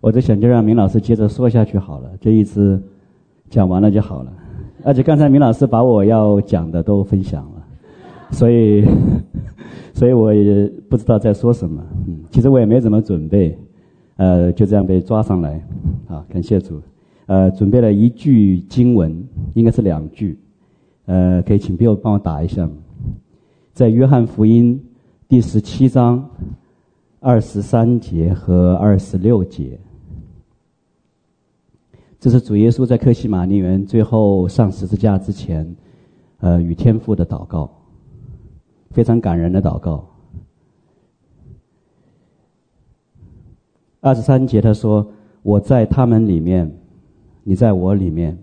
我在想，就让明老师接着说下去好了，这一次讲完了就好了。而且刚才明老师把我要讲的都分享了，所以，所以我也不知道在说什么。嗯，其实我也没怎么准备，呃，就这样被抓上来。好，感谢主。呃，准备了一句经文，应该是两句。呃，可以请朋友帮我打一下吗？在约翰福音第十七章二十三节和二十六节。这是主耶稣在克西马尼园最后上十字架之前，呃，与天父的祷告，非常感人的祷告。二十三节他说：“我在他们里面，你在我里面，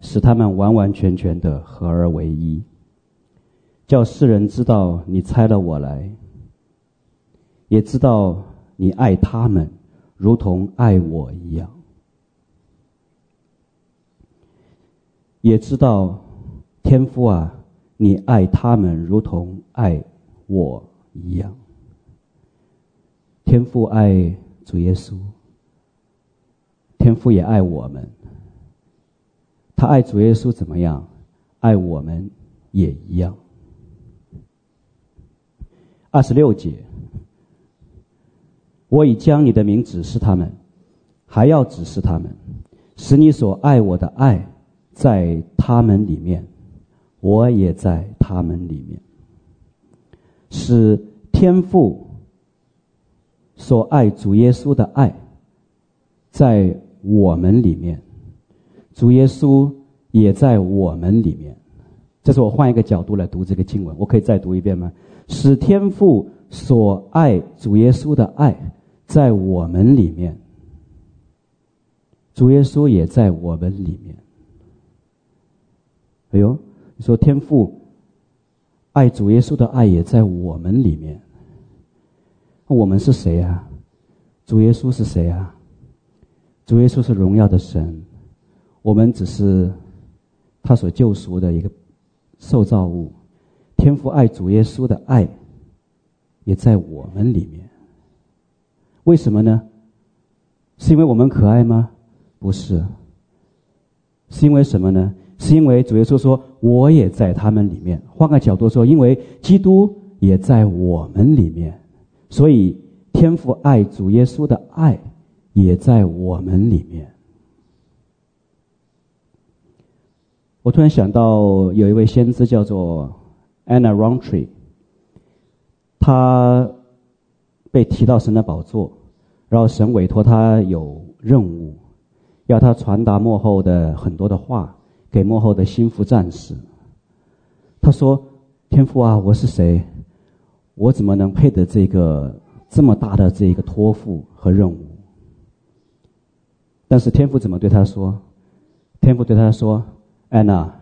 使他们完完全全的合而为一，叫世人知道你差了我来，也知道你爱他们，如同爱我一样。”也知道，天父啊，你爱他们如同爱我一样。天父爱主耶稣，天父也爱我们。他爱主耶稣怎么样？爱我们也一样。二十六节，我已将你的名指示他们，还要指示他们，使你所爱我的爱。在他们里面，我也在他们里面。使天父所爱主耶稣的爱，在我们里面，主耶稣也在我们里面。这是我换一个角度来读这个经文，我可以再读一遍吗？使天父所爱主耶稣的爱，在我们里面，主耶稣也在我们里面。哎呦，你说天父爱主耶稣的爱也在我们里面。我们是谁啊？主耶稣是谁啊？主耶稣是荣耀的神，我们只是他所救赎的一个受造物。天父爱主耶稣的爱也在我们里面。为什么呢？是因为我们可爱吗？不是。是因为什么呢？是因为主耶稣说：“我也在他们里面。”换个角度说，因为基督也在我们里面，所以天父爱主耶稣的爱也在我们里面。我突然想到，有一位先知叫做 Anna Rountree，他被提到神的宝座，然后神委托他有任务，要他传达幕后的很多的话。给幕后的心腹战士，他说：“天父啊，我是谁？我怎么能配得这个这么大的这个托付和任务？”但是天父怎么对他说？天父对他说：“安娜，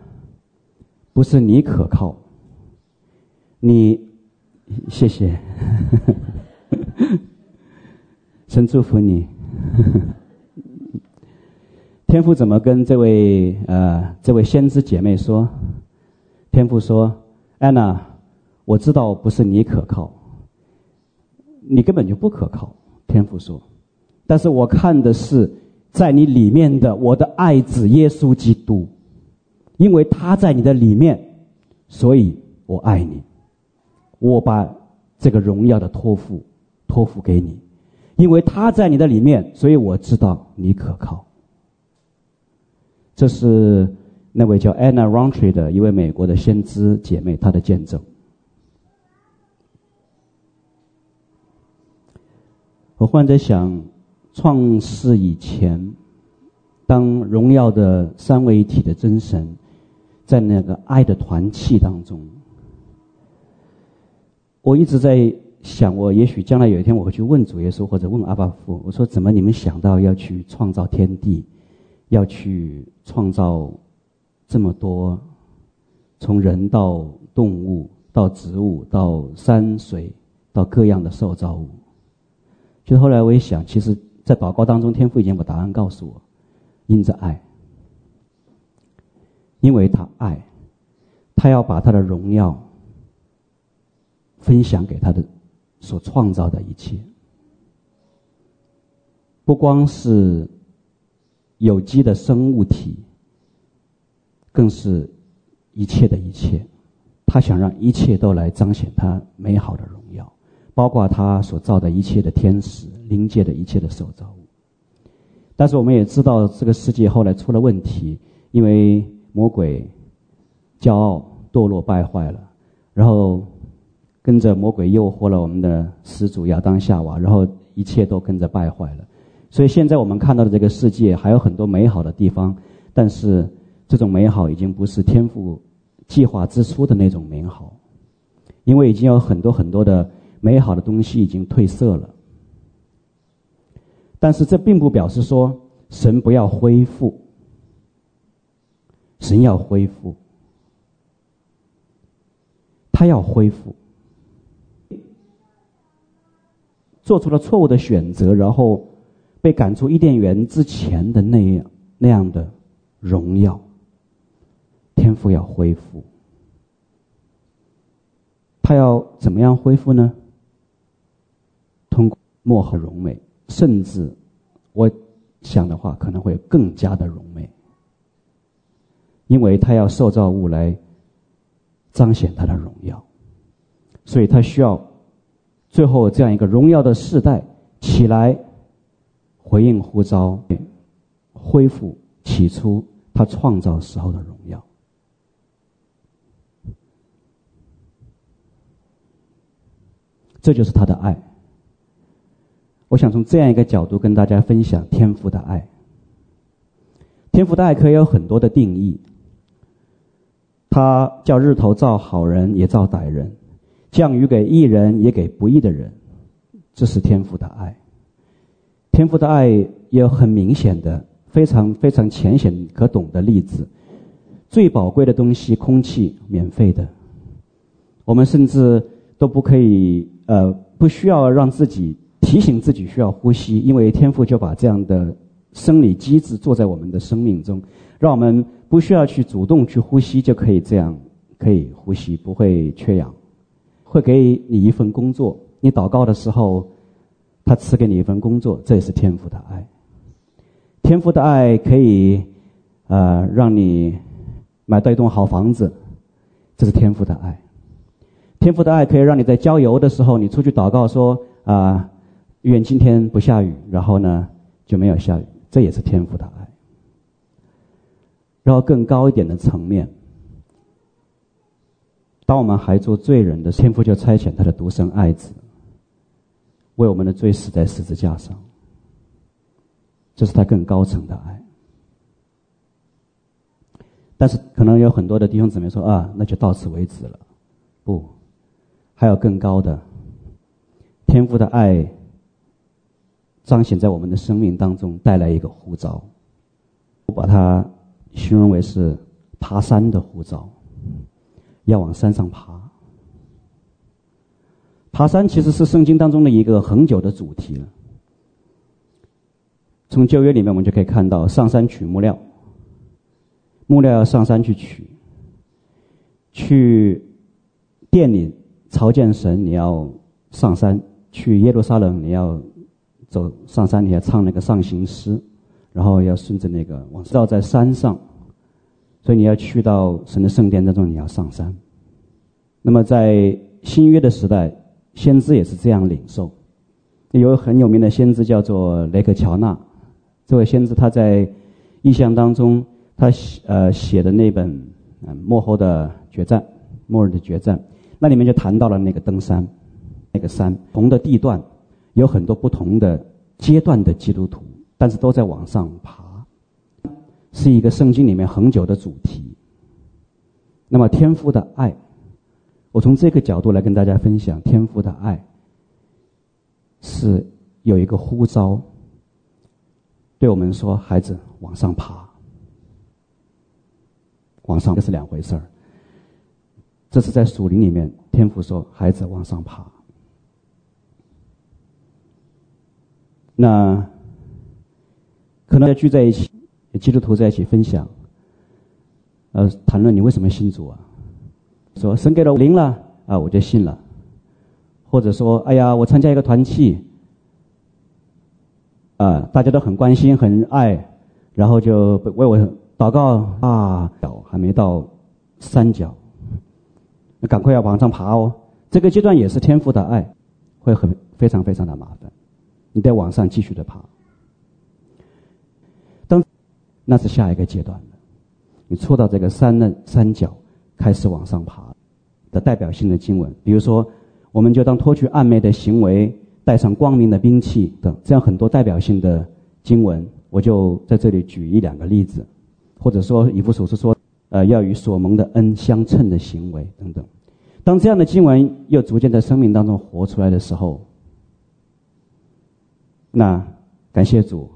不是你可靠，你谢谢，神祝福你。”天父怎么跟这位呃这位先知姐妹说？天父说：“安娜，我知道不是你可靠，你根本就不可靠。”天父说：“但是我看的是在你里面的我的爱子耶稣基督，因为他在你的里面，所以我爱你。我把这个荣耀的托付托付给你，因为他在你的里面，所以我知道你可靠。”这是那位叫 Anna Rountree 的一位美国的先知姐妹，她的见证。我忽然在想，创世以前，当荣耀的三位一体的真神，在那个爱的团契当中，我一直在想，我也许将来有一天我会去问主耶稣，或者问阿爸父，我说：怎么你们想到要去创造天地？要去创造这么多，从人到动物到植物到山水到各样的受造物。就后来我一想，其实，在祷告当中，天父已经把答案告诉我：因着爱，因为他爱，他要把他的荣耀分享给他的所创造的一切。不光是有机的生物体，更是一切的一切。他想让一切都来彰显他美好的荣耀，包括他所造的一切的天使、灵界的一切的受造物。但是我们也知道，这个世界后来出了问题，因为魔鬼骄傲、堕落、败坏了，然后跟着魔鬼诱惑了我们的始祖亚当夏娃，然后一切都跟着败坏了。所以现在我们看到的这个世界还有很多美好的地方，但是这种美好已经不是天赋计划之初的那种美好，因为已经有很多很多的美好的东西已经褪色了。但是这并不表示说神不要恢复，神要恢复，他要恢复，做出了错误的选择，然后被赶出伊甸园之前的那样那样的荣耀。天赋要恢复，他要怎么样恢复呢？通过末后荣美，甚至我想的话，可能会更加的荣美，因为他要受造物来彰显他的荣耀，所以他需要最后这样一个荣耀的世代起来回应呼召，恢复起初他创造时候的荣耀。这就是他的爱。我想从这样一个角度跟大家分享天赋的爱。天赋的爱可以有很多的定义。他叫日头照好人也照歹人，降雨给义人也给不义的人，这是天赋的爱。天父的爱也有很明显的、非常非常浅显可懂的例子。最宝贵的东西，空气，免费的，我们甚至都不可以。呃，不需要让自己提醒自己需要呼吸，因为天父就把这样的生理机制做在我们的生命中，让我们不需要去主动去呼吸就可以这样可以呼吸，不会缺氧。会给你一份工作，你祷告的时候，他赐给你一份工作，这也是天父的爱。天父的爱可以呃让你买到一栋好房子，这是天父的爱。天父的爱可以让你在郊游的时候，你出去祷告说啊，愿今天不下雨，然后呢就没有下雨，这也是天父的爱。然后更高一点的层面，当我们还做罪人的天父就差遣他的独生爱子，为我们的罪死在十字架上，这是他更高层的爱。但是可能有很多的弟兄姊妹说啊，那就到此为止了，不。还有更高的天赋的爱，彰显在我们的生命当中，带来一个呼召。我把它形容为是爬山的呼召，要往山上爬。爬山其实是圣经当中的一个恒久的主题了。从旧约里面我们就可以看到，上山取木料，木料要上山去取，去殿里。朝见神，你要上山去耶路撒冷，你要走上山，你要唱那个上行诗，然后要顺着那个往知道在山上，所以你要去到神的圣殿当中，你要上山。那么在新约的时代，先知也是这样领受。有很有名的先知叫做雷克乔纳，这位先知他在意象当中，他写呃写的那本嗯末后的决战，末日的决战。那里面就谈到了那个登山，那个山，同的地段，有很多不同的阶段的基督徒，但是都在往上爬，是一个圣经里面恒久的主题。那么天父的爱，我从这个角度来跟大家分享，天父的爱是有一个呼召，对我们说，孩子往上爬，往上这是两回事儿。这是在属灵里面，天父说：“孩子往上爬。”那可能要聚在一起，基督徒在一起分享，呃，谈论你为什么信主啊？说神给了我灵了啊，我就信了。或者说，哎呀，我参加一个团契，啊，大家都很关心、很爱，然后就为我祷告啊，脚还没到三角，那赶快要往上爬哦。这个阶段也是天赋的爱，会很非常非常的麻烦，你得往上继续的爬。当那是下一个阶段，你触到这个山的山角，开始往上爬的代表性的经文，比如说，我们就当脱去暗昧的行为。带上光明的兵器等，这样很多代表性的经文，我就在这里举一两个例子，或者说以弗所书说，呃，要与所蒙的恩相称的行为等等。当这样的经文又逐渐在生命当中活出来的时候，那感谢主，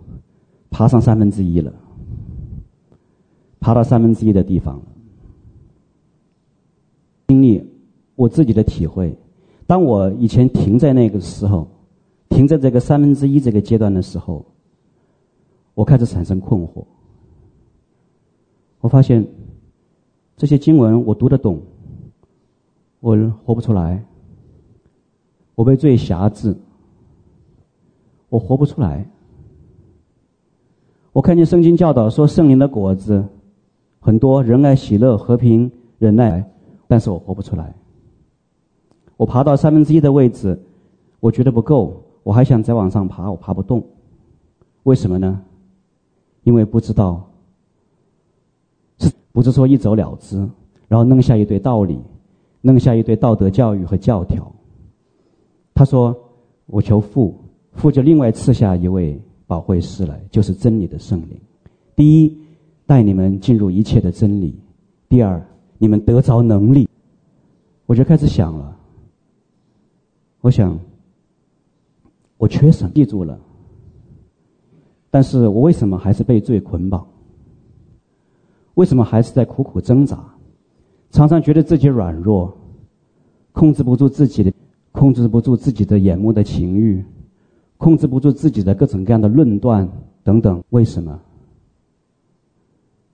爬上三分之一了，爬到三分之一的地方。经历我自己的体会，当我以前停在那个时候。停在这个三分之一这个阶段的时候，我开始产生困惑。我发现这些经文我读得懂，我活不出来。我被罪辖制，我活不出来。我看见圣经教导说圣灵的果子很多，仁爱、喜乐、和平、忍耐，但是我活不出来。我爬到三分之一的位置，我觉得不够。我还想再往上爬，我爬不动，为什么呢？因为不知道，是不是说一走了之，然后弄下一堆道理，弄下一堆道德教育和教条？他说：“我求父，父就另外赐下一位保惠师来，就是真理的圣灵。第一，带你们进入一切的真理；第二，你们得着能力。”我就开始想了，我想。我缺什么？记住了，但是我为什么还是被罪捆绑？为什么还是在苦苦挣扎？常常觉得自己软弱，控制不住自己的，控制不住自己的眼目的情欲，控制不住自己的各种各样的论断等等。为什么？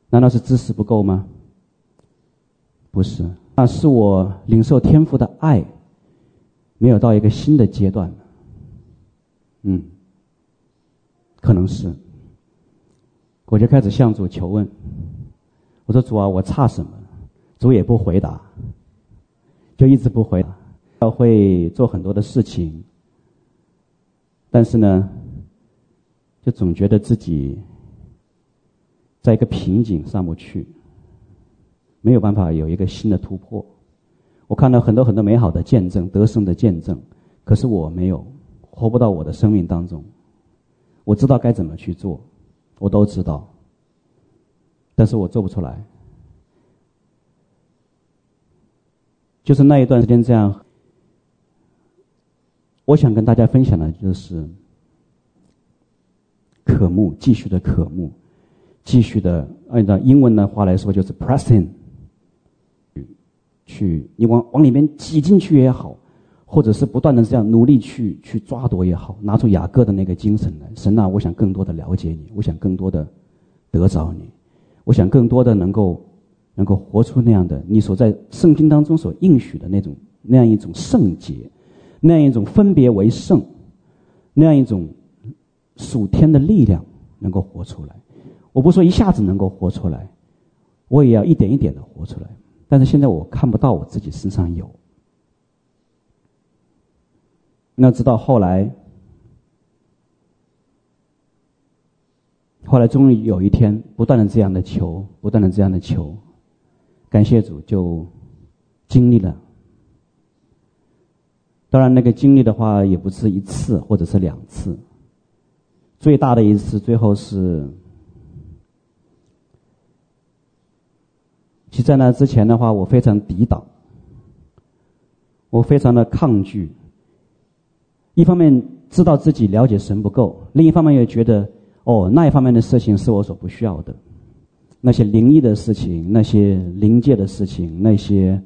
难道是知识不够吗？不是，那是我领受天赋的爱，没有到一个新的阶段。嗯，可能是，我就开始向主求问。我说：“主啊，我差什么？”主也不回答，就一直不回答。教会做很多的事情，但是呢，就总觉得自己在一个瓶颈上不去，没有办法有一个新的突破。我看到很多很多美好的见证，得胜的见证，可是我没有。活不到我的生命当中，我知道该怎么去做，我都知道，但是我做不出来。就是那一段时间这样，我想跟大家分享的就是渴慕，继续的渴慕，继续的按照英文的话来说就是 pressing，去你往往里面挤进去也好。或者是不断的这样努力去去抓夺也好，拿出雅各的那个精神来。神啊，我想更多的了解你，我想更多的得着你，我想更多的能够能够活出那样的你所在圣经当中所应许的那种那样一种圣洁，那样一种分别为圣，那样一种属天的力量能够活出来。我不说一下子能够活出来，我也要一点一点的活出来。但是现在我看不到我自己身上有。那直到后来，后来终于有一天，不断的这样的求，不断的这样的求，感谢主就经历了。当然，那个经历的话也不是一次或者是两次，最大的一次最后是，其实在那之前的话，我非常抵挡，我非常的抗拒。一方面知道自己了解神不够，另一方面又觉得哦，那一方面的事情是我所不需要的，那些灵异的事情，那些灵界的事情，那些，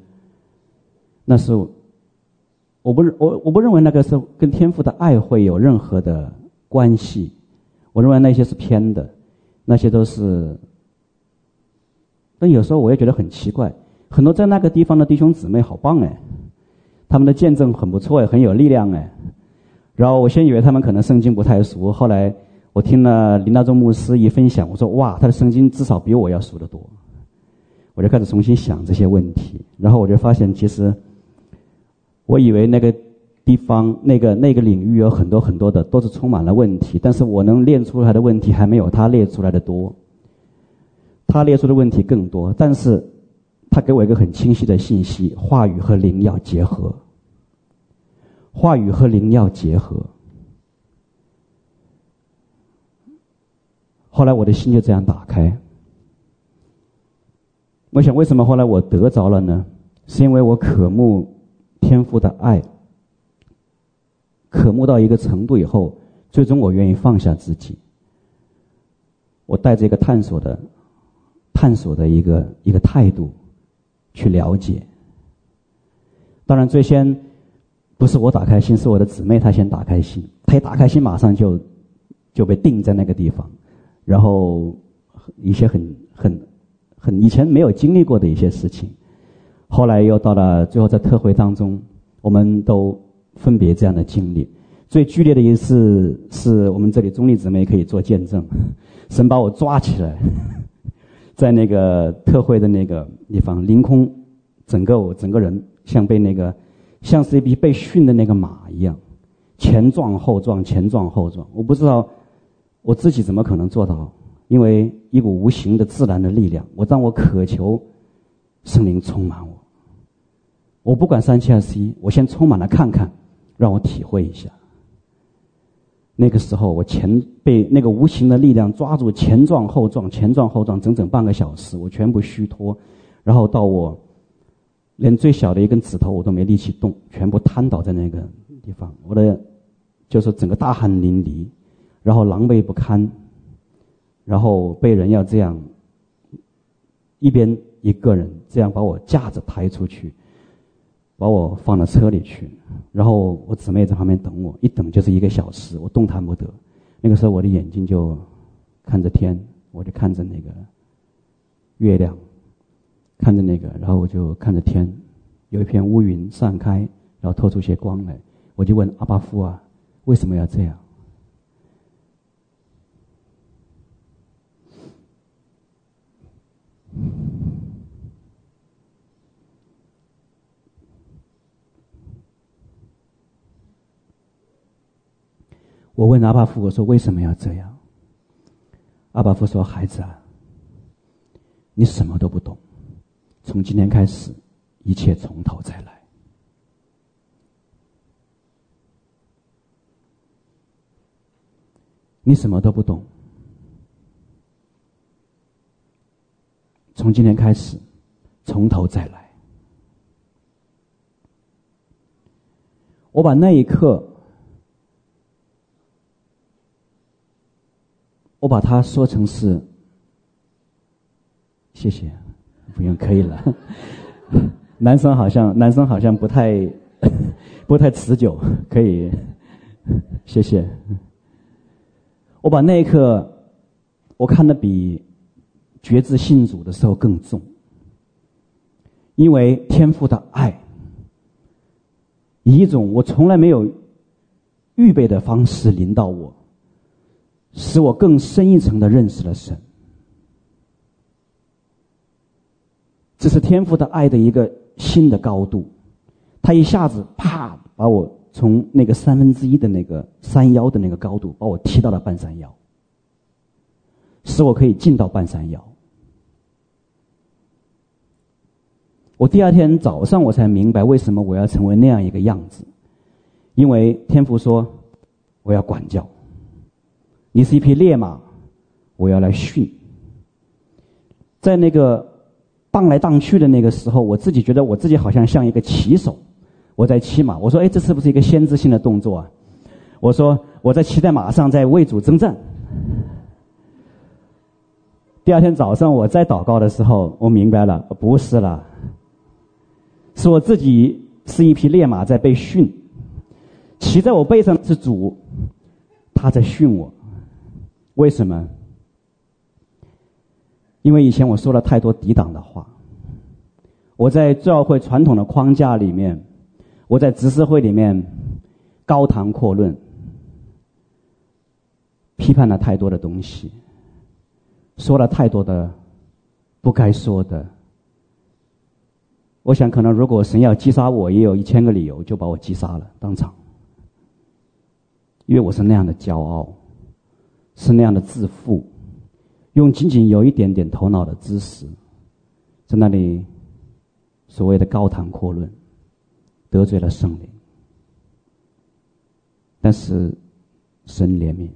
那是我不我我不认为那个是跟天赋的爱会有任何的关系，我认为那些是偏的，那些都是。但有时候我也觉得很奇怪，很多在那个地方的弟兄姊妹好棒哎，他们的见证很不错哎，很有力量哎。然后我先以为他们可能圣经不太熟，后来我听了林大中牧师一分享，我说哇，他的圣经至少比我要熟得多。我就开始重新想这些问题，然后我就发现，其实我以为那个地方、那个那个领域有很多很多的都是充满了问题，但是我能列出来的问题还没有他列出来的多。他列出的问题更多，但是他给我一个很清晰的信息：话语和灵要结合。话语和灵要结合。后来我的心就这样打开。我想，为什么后来我得着了呢？是因为我渴慕天父的爱，渴慕到一个程度以后，最终我愿意放下自己。我带着一个探索的、探索的一个一个态度去了解。当然，最先不是我打开心，是我的姊妹她先打开心。她一打开心，马上就就被定在那个地方，然后一些很很。很以前没有经历过的一些事情，后来又到了最后在特会当中，我们都分别这样的经历。最剧烈的一次是我们这里中立姊妹可以做见证，神把我抓起来，在那个特会的那个地方凌空，整个我整个人像被那个像是一匹被驯的那个马一样，前撞后撞，前撞后撞。我不知道我自己怎么可能做到。因为一股无形的自然的力量，我让我渴求圣灵充满我，我不管三七二十一，我先充满了看看，让我体会一下。那个时候，我前被那个无形的力量抓住，前撞后撞，前撞后撞，整整半个小时，我全部虚脱，然后到我连最小的一根指头我都没力气动，全部瘫倒在那个地方，我的就是整个大汗淋漓，然后狼狈不堪。然后被人要这样，一边一个人这样把我架着抬出去，把我放到车里去，然后我姊妹在旁边等我，一等就是一个小时，我动弹不得。那个时候我的眼睛就看着天，我就看着那个月亮，看着那个，然后我就看着天，有一片乌云散开，然后透出些光来，我就问阿巴夫啊，为什么要这样？我问阿爸父：“我说为什么要这样？”阿爸父说：“孩子啊，你什么都不懂，从今天开始，一切从头再来。你什么都不懂。”从今天开始，从头再来。我把那一刻，我把它说成是，谢谢，不用，可以了。男生好像男生好像不太不太持久，可以，谢谢。我把那一刻，我看的比。觉知信主的时候更重，因为天父的爱，以一种我从来没有预备的方式临到我，使我更深一层的认识了神。这是天父的爱的一个新的高度，他一下子啪把我从那个三分之一的那个山腰的那个高度，把我提到了半山腰，使我可以进到半山腰。我第二天早上我才明白为什么我要成为那样一个样子，因为天父说我要管教，你是一匹烈马，我要来训。在那个荡来荡去的那个时候，我自己觉得我自己好像像一个骑手，我在骑马。我说：“哎，这是不是一个先知性的动作啊？”我说：“我在骑在马上，在为主征战。”第二天早上我在祷告的时候，我明白了，不是了。是我自己是一匹烈马在被训，骑在我背上是主，他在训我。为什么？因为以前我说了太多抵挡的话。我在教会传统的框架里面，我在执事会里面高谈阔论，批判了太多的东西，说了太多的不该说的。我想，可能如果神要击杀我，也有一千个理由就把我击杀了当场，因为我是那样的骄傲，是那样的自负，用仅仅有一点点头脑的知识，在那里所谓的高谈阔论，得罪了圣灵。但是神怜悯。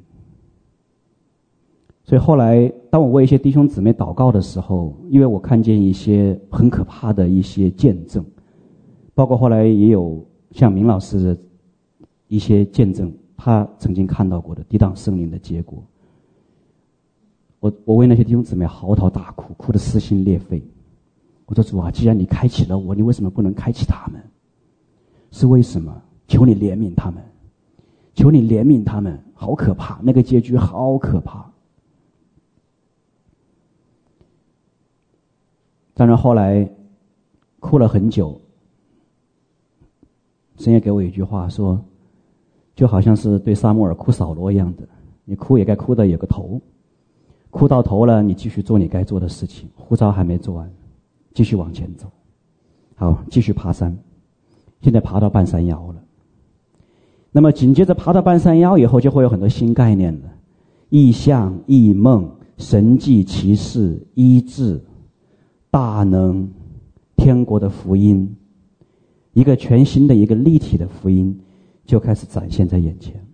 所以后来，当我为一些弟兄姊妹祷告的时候，因为我看见一些很可怕的一些见证，包括后来也有像明老师的一些见证，他曾经看到过的抵挡圣灵的结果。我我为那些弟兄姊妹嚎啕大哭，哭得撕心裂肺。我说主啊，既然你开启了我，你为什么不能开启他们？是为什么？求你怜悯他们，求你怜悯他们，好可怕，那个结局好可怕。当然后来哭了很久，神也给我一句话说，就好像是对撒母耳哭扫罗一样的，你哭也该哭的有个头，哭到头了，你继续做你该做的事情，呼召还没做完，继续往前走，好，继续爬山，现在爬到半山腰了，那么紧接着爬到半山腰以后，就会有很多新概念了，异象、异梦、神迹、奇事、医治。大能，天国的福音，一个全新的一个立体的福音。就开始展现在眼前。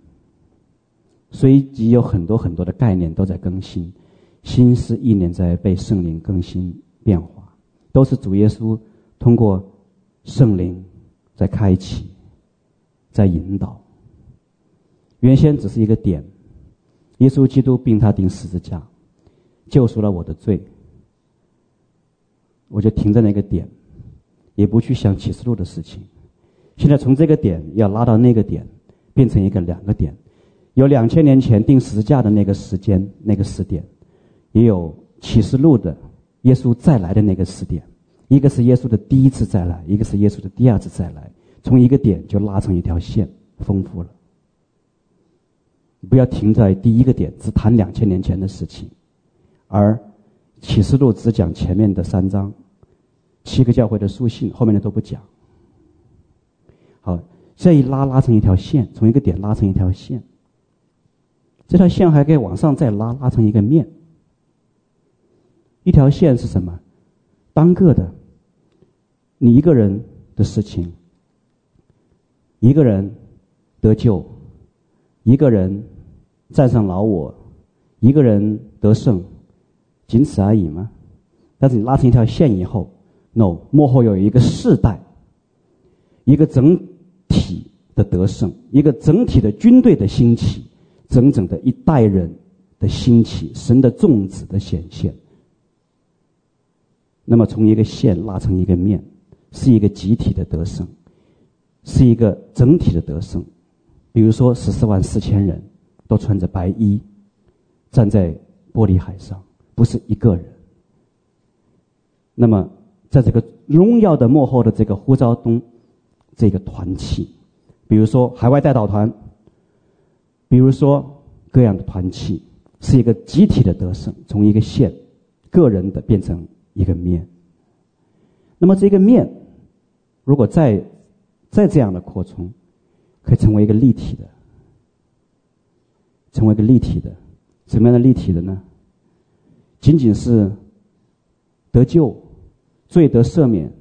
随即有很多很多的概念都在更新，心思意念在被圣灵更新变化，都是主耶稣通过圣灵在开启，在引导。原先只是一个点，耶稣基督并他钉十字架，救赎了我的罪。我就停在那个点，也不去想启示录的事情。现在从这个点要拉到那个点，变成一个两个点，有两千年前定十字架的那个时间那个时点，也有启示录的耶稣再来的那个时点。一个是耶稣的第一次再来，一个是耶稣的第二次再来。从一个点就拉成一条线，丰富了。不要停在第一个点，只谈两千年前的事情，而启示录只讲前面的三章。七个教会的书信，后面的都不讲。好，这一拉拉成一条线，从一个点拉成一条线。这条线还可以往上再拉，拉成一个面。一条线是什么？单个的，你一个人的事情，一个人得救，一个人战胜老我，一个人得胜，仅此而已吗？但是你拉成一条线以后。no，幕后有一个世代，一个整体的得胜，一个整体的军队的兴起，整整的一代人的兴起，神的众子的显现。那么从一个线拉成一个面，是一个集体的得胜，是一个整体的得胜。比如说十四万四千人都穿着白衣，站在玻璃海上，不是一个人。那么。在这个荣耀的幕后的这个呼召中，这个团契，比如说海外代祷团，比如说各样的团契，是一个集体的得胜，从一个线，个人的变成一个面。那么这个面，如果再再这样的扩充，可以成为一个立体的，成为一个立体的，什么样的立体的呢？仅仅是得救。罪得赦免，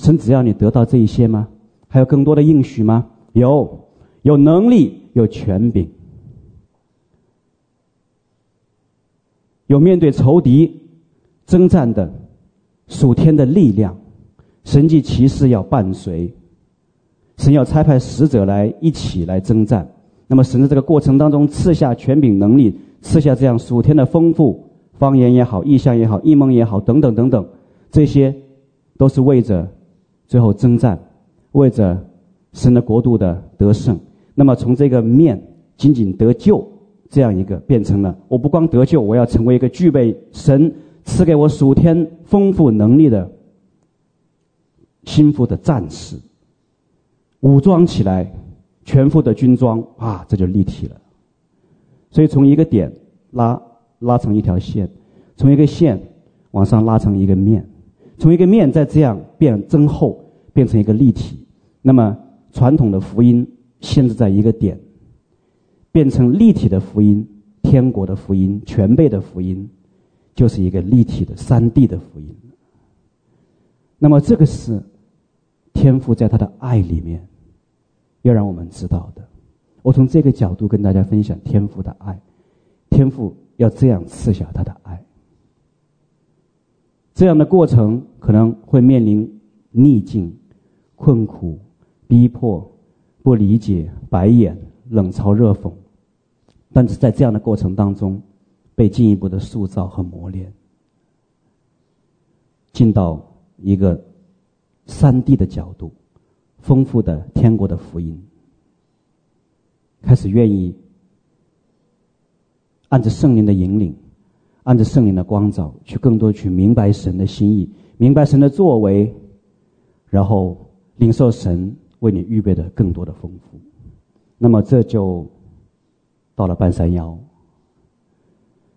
神只要你得到这一些吗？还有更多的应许吗？有，有能力，有权柄，有面对仇敌征战的属天的力量，神迹奇事要伴随，神要差派使者来一起来征战。那么神在这个过程当中赐下权柄能力，赐下这样属天的丰富，方言也好，异象也好，异梦也好，等等等等。这些都是为着最后征战，为着神的国度的得胜。那么从这个面仅仅得救这样一个，变成了我不光得救，我要成为一个具备神赐给我属天丰富能力的心腹的战士，武装起来，全副的军装啊，这就立体了。所以从一个点拉拉成一条线，从一个线往上拉成一个面，从一个面再这样变增厚，变成一个立体。那么传统的福音限制在一个点，变成立体的福音，天国的福音，全备的福音，就是一个立体的三 D 的福音。那么这个是天赋在他的爱里面要让我们知道的。我从这个角度跟大家分享天赋的爱，天赋要这样赐下他的爱。这样的过程可能会面临逆境、困苦。逼迫、不理解、白眼、冷嘲热讽，但是在这样的过程当中，被进一步的塑造和磨练，进到一个三 D 的角度，丰富的天国的福音，开始愿意按着圣灵的引领，按着圣灵的光照，去更多去明白神的心意，明白神的作为，然后领受神。为你预备的更多的丰富，那么这就到了半山腰，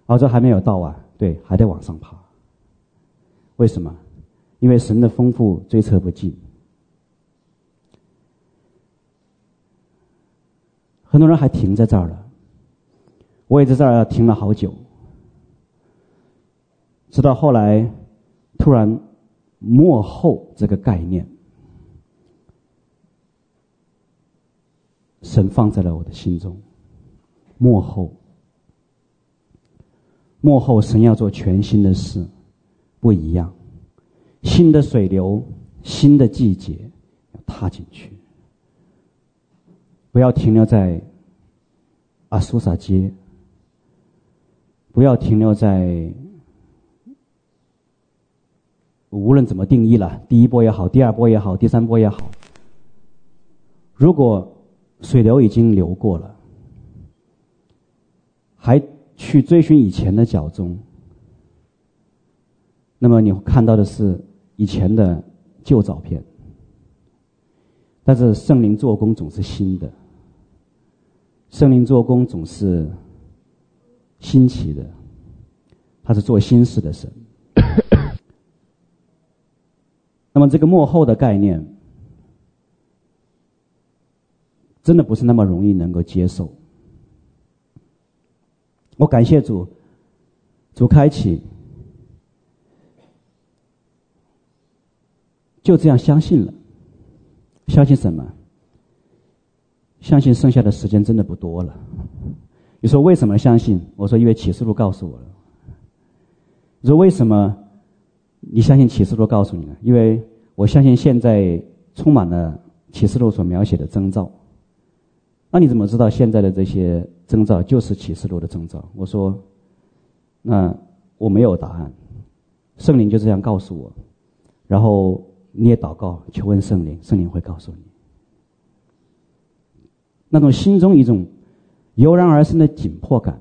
而这还没有到啊，对，还得往上爬。为什么？因为神的丰富追测不尽。很多人还停在这儿了，我也在这儿停了好久，直到后来突然幕后这个概念。神放在了我的心中，幕后，幕后，神要做全新的事，不一样，新的水流，新的季节，要踏进去，不要停留在阿苏萨街，不要停留在，无论怎么定义了，第一波也好，第二波也好，第三波也好，如果。水流已经流过了，还去追寻以前的脚踪，那么你看到的是以前的旧照片。但是圣灵做工总是新的，圣灵做工总是新奇的，他是做新事的神。那么这个幕后的概念。真的不是那么容易能够接受。我感谢主，主开启，就这样相信了。相信什么？相信剩下的时间真的不多了。你说为什么相信？我说因为启示录告诉我了。你说为什么你相信启示录告诉你呢？因为我相信现在充满了启示录所描写的征兆。那你怎么知道现在的这些征兆就是启示录的征兆？我说，那我没有答案，圣灵就这样告诉我，然后你也祷告求问圣灵，圣灵会告诉你。那种心中一种油然而生的紧迫感，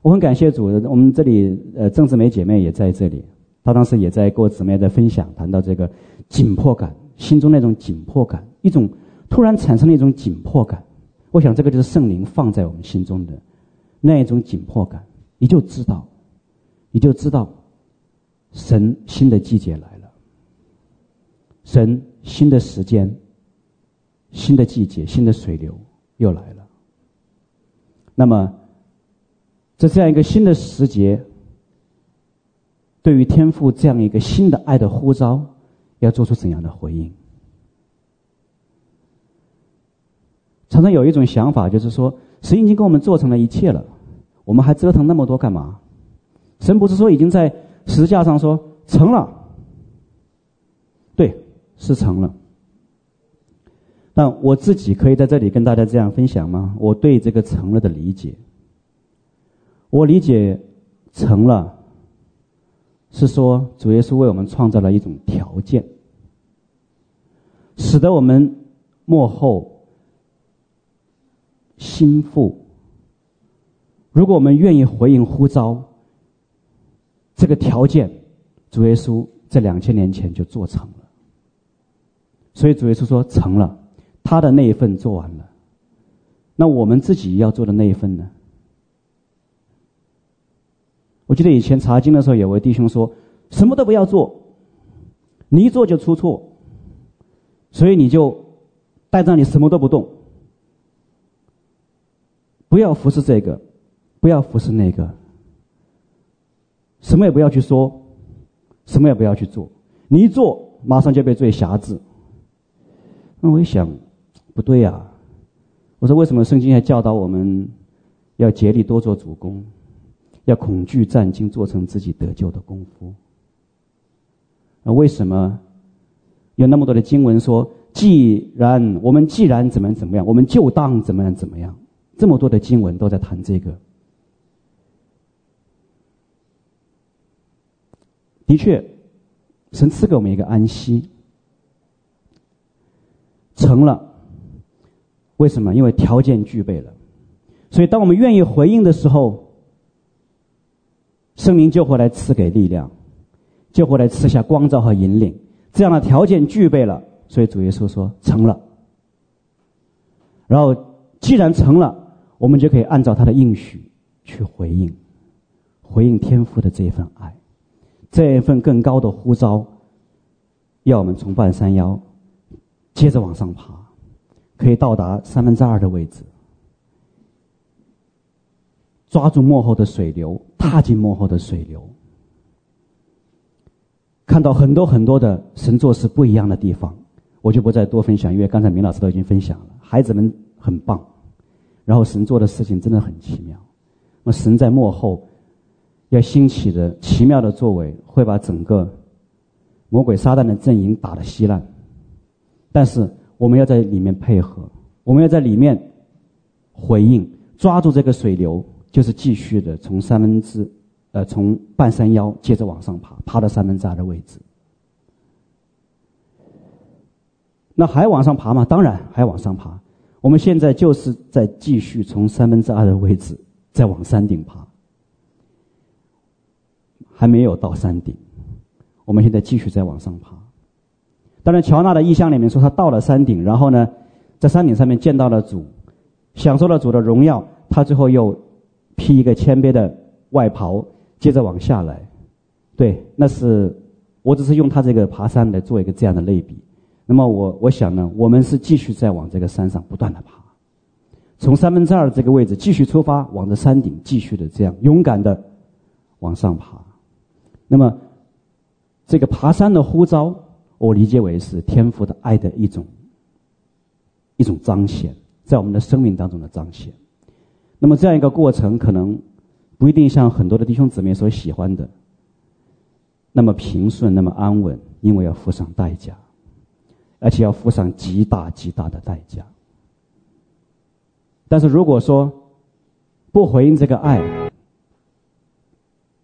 我很感谢主，我们这里呃郑志梅姐妹也在这里，他当时也在跟我姊妹在分享，谈到这个紧迫感，心中那种紧迫感，一种。突然产生了一种紧迫感，我想这个就是圣灵放在我们心中的那一种紧迫感，你就知道，你就知道，神新的季节来了，神新的时间、新的季节、新的水流又来了。那么，在这样一个新的时节，对于天父这样一个新的爱的呼召，要做出怎样的回应？常常有一种想法，就是说，神已经跟我们做成了一切了，我们还折腾那么多干嘛？神不是说已经在十架上说成了？对，是成了。但我自己可以在这里跟大家这样分享吗？我对这个成了的理解，我理解成了，是说主耶稣为我们创造了一种条件，使得我们幕后。心腹，如果我们愿意回应呼召，这个条件，主耶稣在两千年前就做成了。所以主耶稣说成了，他的那一份做完了。那我们自己要做的那一份呢？我记得以前查经的时候，有位弟兄说：“什么都不要做，你一做就出错，所以你就待在那里什么都不动，不要服侍这个，不要服侍那个，什么也不要去说，什么也不要去做，你一做马上就被罪辖制。”那我一想，不对呀、啊，我说为什么圣经还教导我们要竭力多做主工？要恐惧战兢，做成自己得救的功夫。那为什么有那么多的经文说，既然我们既然怎么怎么样，我们就当怎么样怎么样？这么多的经文都在谈这个。的确，神赐给我们一个安息，成了。为什么？因为条件具备了。所以，当我们愿意回应的时候。圣灵就会来赐给力量，就会来赐下光照和引领。这样的条件具备了，所以主耶稣说成了。然后既然成了，我们就可以按照他的应许去回应，回应天父的这一份爱，这一份更高的呼召，要我们从半山腰接着往上爬，可以到达三分之二的位置。抓住幕后的水流，踏进幕后的水流，看到很多很多的神做事不一样的地方，我就不再多分享，因为刚才明老师都已经分享了。孩子们很棒，然后神做的事情真的很奇妙。那神在幕后要兴起的奇妙的作为，会把整个魔鬼撒旦的阵营打得稀烂，但是我们要在里面配合，我们要在里面回应，抓住这个水流。就是继续的从三分之，呃，从半山腰接着往上爬，爬到三分之二的位置。那还往上爬吗？当然还往上爬。我们现在就是在继续从三分之二的位置再往山顶爬，还没有到山顶。我们现在继续再往上爬。当然，乔纳的异象里面说他到了山顶，然后呢，在山顶上面见到了主，享受了主的荣耀，他最后又。披一个谦卑的外袍，接着往下来，对，那是我只是用他这个爬山来做一个这样的类比。那么我我想呢，我们是继续在往这个山上不断的爬，从三分之二这个位置继续出发，往着山顶继续的这样勇敢的往上爬。那么这个爬山的呼召，我理解为是天赋的爱的一种一种彰显，在我们的生命当中的彰显。那么这样一个过程，可能不一定像很多的弟兄姊妹所喜欢的那么平顺、那么安稳，因为要付上代价，而且要付上极大极大的代价。但是如果说不回应这个爱，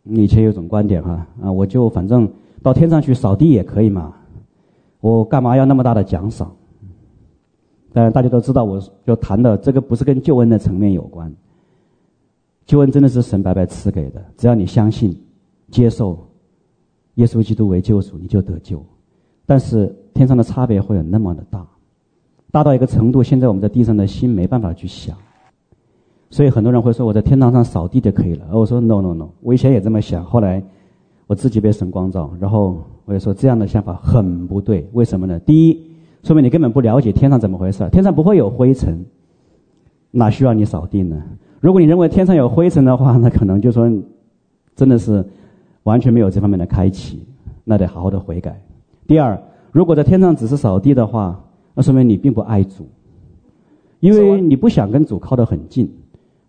以前有种观点哈啊，我就反正到天上去扫地也可以嘛，我干嘛要那么大的奖赏？当然大家都知道，我就谈的这个不是跟救恩的层面有关。救恩真的是神白白赐给的，只要你相信、接受耶稣基督为救主，你就得救。但是天上的差别会有那么的大，大到一个程度，现在我们在地上的心没办法去想。所以很多人会说，我在天堂上扫地就可以了。而我说 no no no，我以前也这么想，后来我自己被神光照，然后我也说这样的想法很不对。为什么呢？第一，说明你根本不了解天上怎么回事，天上不会有灰尘，哪需要你扫地呢？如果你认为天上有灰尘的话，那可能就说，真的是完全没有这方面的开启，那得好好的悔改。第二，如果在天上只是扫地的话，那说明你并不爱主，因为你不想跟主靠得很近。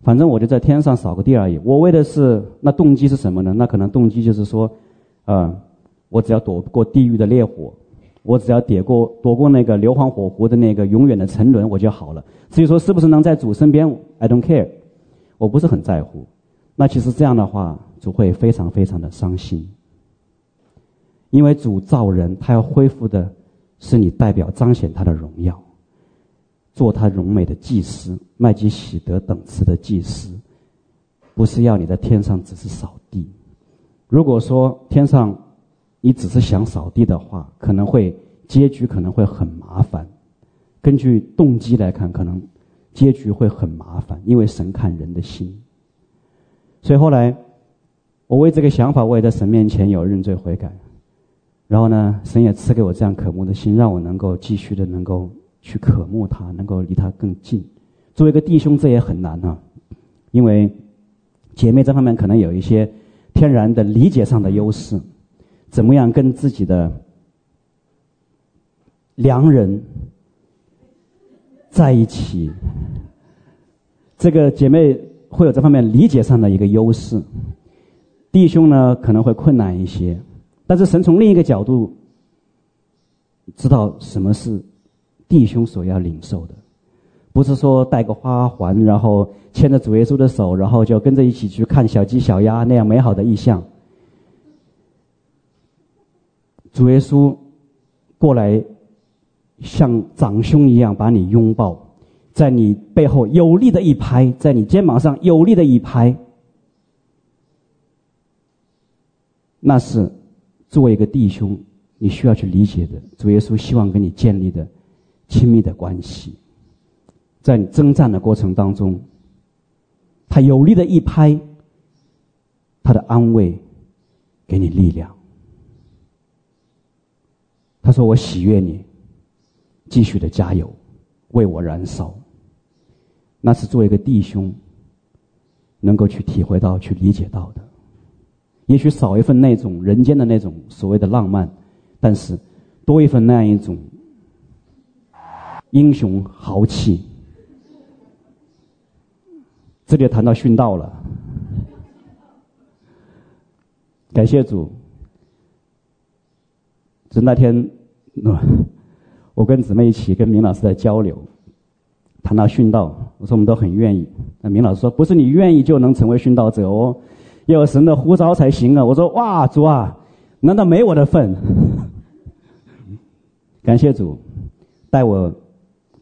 反正我就在天上扫个地而已。我为的是那动机是什么呢？那可能动机就是说，呃，我只要躲过地狱的烈火，我只要躲过躲过那个硫磺火湖的那个永远的沉沦，我就好了。至于说是不是能在主身边，I don't care。我不是很在乎，那其实这样的话，主会非常非常的伤心，因为主造人，他要恢复的是你代表彰显他的荣耀，做他荣美的祭司，麦基洗德等次的祭司，不是要你在天上只是扫地。如果说天上你只是想扫地的话，可能会结局可能会很麻烦。根据动机来看，可能。结局会很麻烦，因为神看人的心。所以后来，我为这个想法，我也在神面前有认罪悔改。然后呢，神也赐给我这样渴慕的心，让我能够继续的能够去渴慕他，能够离他更近。作为一个弟兄，这也很难啊，因为姐妹这方面可能有一些天然的理解上的优势，怎么样跟自己的良人在一起？这个姐妹会有这方面理解上的一个优势，弟兄呢可能会困难一些，但是神从另一个角度知道什么是弟兄所要领受的。不是说戴个花环，然后牵着主耶稣的手，然后就跟着一起去看小鸡小鸭那样美好的意象。主耶稣过来，像长兄一样把你拥抱，在你背后有力的一拍，在你肩膀上有力的一拍，那是作为一个弟兄你需要去理解的。主耶稣希望跟你建立的亲密的关系。在你征战的过程当中，他有力的一拍，他的安慰，给你力量。他说：“我喜悦你，继续的加油，为我燃烧。”那是作为一个弟兄，能够去体会到、去理解到的。也许少一份那种人间的那种所谓的浪漫，但是多一份那样一种英雄豪气。这里谈到殉道了，感谢主。就那天，我跟姊妹一起跟明老师在交流，谈到殉道，我说我们都很愿意。那明老师说，不是你愿意就能成为殉道者哦，要有神的呼召才行啊。我说哇，主啊，难道没我的份？感谢主，带我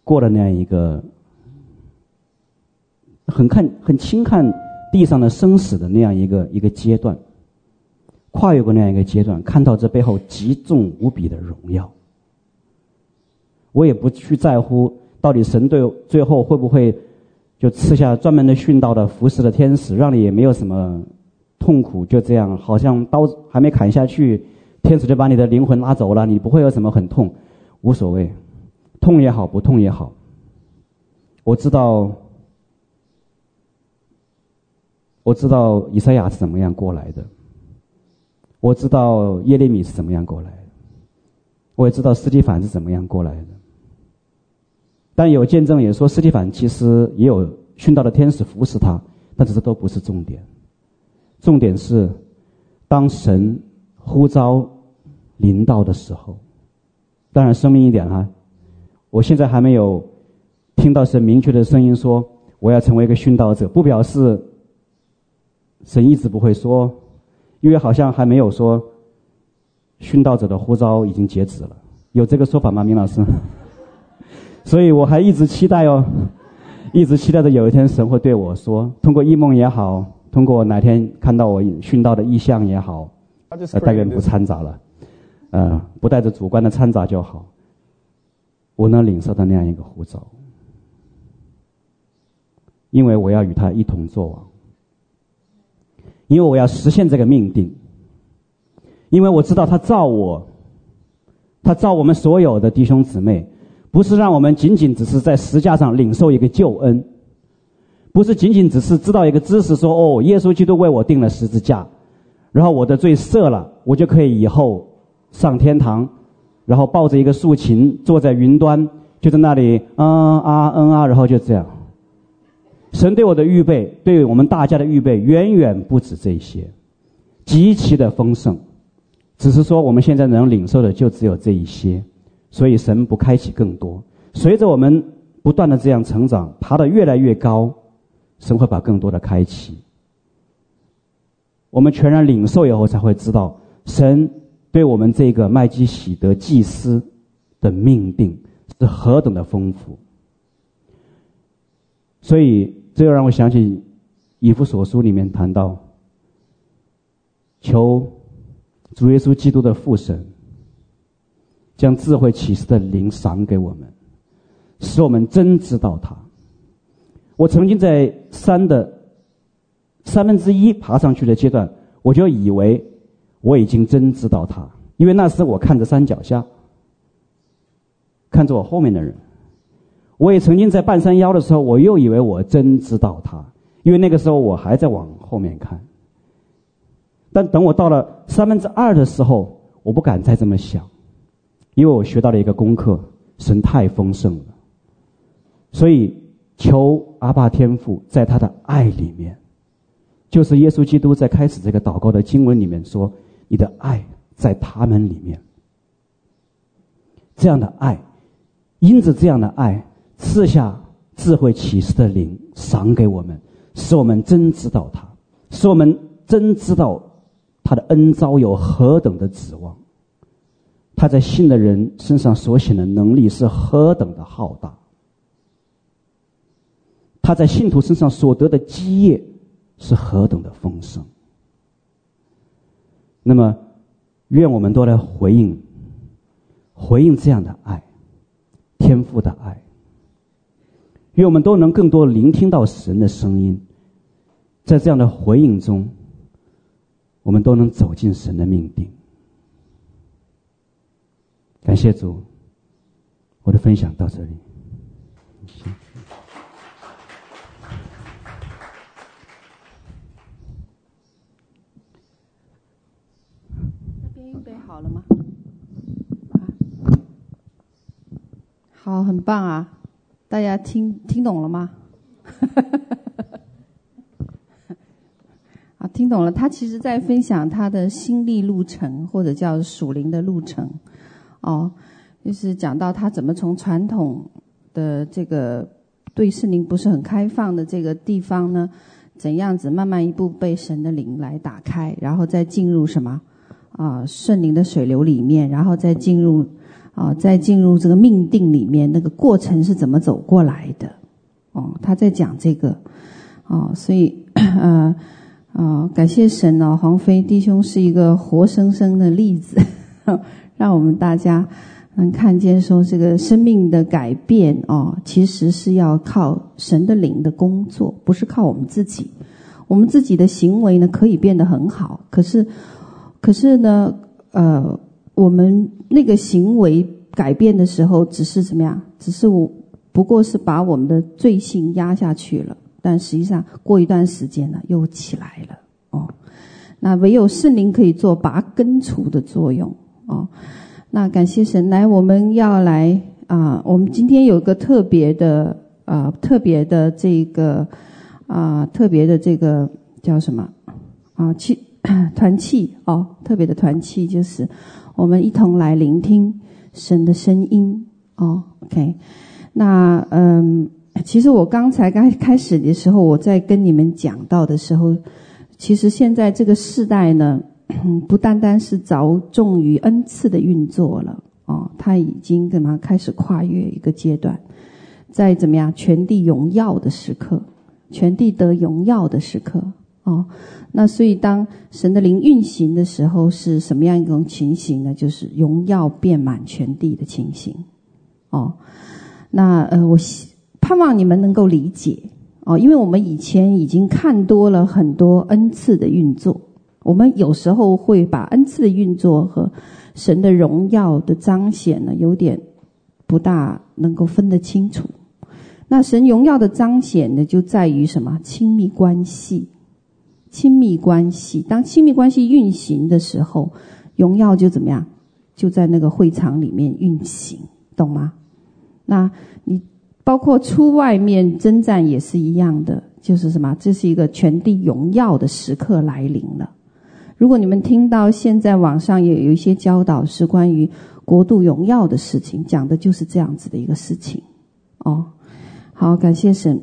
过了那样一个。很看很轻看地上的生死的那样一个一个阶段，跨越过那样一个阶段，看到这背后极重无比的荣耀。我也不去在乎到底神对最后会不会就赐下专门的殉道的服侍的天使，让你也没有什么痛苦，就这样好像刀还没砍下去，天使就把你的灵魂拉走了，你不会有什么很痛，无所谓，痛也好，不痛也好，我知道。我知道以赛亚是怎么样过来的，我知道耶利米是怎么样过来的，我也知道斯蒂凡是怎么样过来的。但有见证也说，司提反其实也有殉道的天使服侍他，但是这都不是重点。重点是，当神呼召临到的时候，当然声明一点哈，我现在还没有听到神明确的声音说我要成为一个殉道者，不表示。神一直不会说，因为好像还没有说，殉道者的呼召已经截止了，有这个说法吗，明老师？所以我还一直期待哦，一直期待着有一天神会对我说，通过异梦也好，通过哪天看到我殉道的意象也好，呃，但愿不掺杂了，呃，不带着主观的掺杂就好，我能领受到那样一个呼召，因为我要与他一同作王。因为我要实现这个命定，因为我知道他造我，他造我们所有的弟兄姊妹，不是让我们仅仅只是在十架上领受一个救恩，不是仅仅只是知道一个知识说哦，耶稣基督为我定了十字架，然后我的罪赦了，我就可以以后上天堂，然后抱着一个竖琴坐在云端，就在那里嗯啊嗯啊，然后就这样。神对我的预备，对我们大家的预备，远远不止这些，极其的丰盛。只是说我们现在能领受的就只有这一些，所以神不开启更多。随着我们不断的这样成长，爬得越来越高，神会把更多的开启。我们全然领受以后，才会知道神对我们这个麦基洗德祭司的命定是何等的丰富。所以。这又让我想起以弗所书里面谈到，求主耶稣基督的父神将智慧启示的灵赏给我们，使我们真知道他。我曾经在山的三分之一爬上去的阶段，我就以为我已经真知道他，因为那时我看着山脚下，看着我后面的人。我也曾经在半山腰的时候，我又以为我真知道他，因为那个时候我还在往后面看。但等我到了三分之二的时候，我不敢再这么想，因为我学到了一个功课：神太丰盛了，所以求阿爸天父在他的爱里面。就是耶稣基督在开始这个祷告的经文里面说：“你的爱在他们里面。”这样的爱，因着这样的爱，赐下智慧启示的灵赏给我们，使我们真知道他，使我们真知道他的恩招有何等的指望，他在信的人身上所显的能力是何等的浩大，他在信徒身上所得的基业。是何等的丰盛！那么，愿我们都来回应，回应这样的爱，天赋的爱。愿我们都能更多聆听到神的声音，在这样的回应中，我们都能走进神的命定。感谢主，我的分享到这里。好了吗？好，很棒啊！大家听听懂了吗？啊，听懂了。他其实在分享他的心历路程，或者叫属灵的路程。哦，就是讲到他怎么从传统的这个对圣灵不是很开放的这个地方呢，怎样子慢慢一步被神的灵来打开，然后再进入什么？啊，圣灵的水流里面，然后再进入，啊，再进入这个命定里面，那个过程是怎么走过来的？哦，他在讲这个，哦，所以，呃，啊，感谢神哦，黄飞弟兄是一个活生生的例子，让我们大家能看见说，这个生命的改变哦，其实是要靠神的灵的工作，不是靠我们自己。我们自己的行为呢，可以变得很好，可是。可是呢，呃，我们那个行为改变的时候，只是怎么样？只是我不过是把我们的罪性压下去了。但实际上，过一段时间呢，又起来了。哦，那唯有圣灵可以做拔根除的作用。哦，那感谢神，来，我们要来啊，我们今天有个特别的啊，特别的这个啊，特别的这个叫什么啊？气。团气哦，特别的团气就是我们一同来聆听神的声音哦。OK，那嗯，其实我刚才刚开始的时候，我在跟你们讲到的时候，其实现在这个世代呢，不单单是着重于恩赐的运作了哦，他已经干嘛开始跨越一个阶段，在怎么样全地荣耀的时刻，全地得荣耀的时刻哦。那所以，当神的灵运行的时候，是什么样一种情形呢？就是荣耀遍满全地的情形。哦，那呃，我盼望你们能够理解哦，因为我们以前已经看多了很多恩赐的运作，我们有时候会把恩赐的运作和神的荣耀的彰显呢，有点不大能够分得清楚。那神荣耀的彰显呢，就在于什么？亲密关系。亲密关系，当亲密关系运行的时候，荣耀就怎么样？就在那个会场里面运行，懂吗？那你包括出外面征战也是一样的，就是什么？这是一个全地荣耀的时刻来临了。如果你们听到现在网上也有一些教导是关于国度荣耀的事情，讲的就是这样子的一个事情。哦，好，感谢神。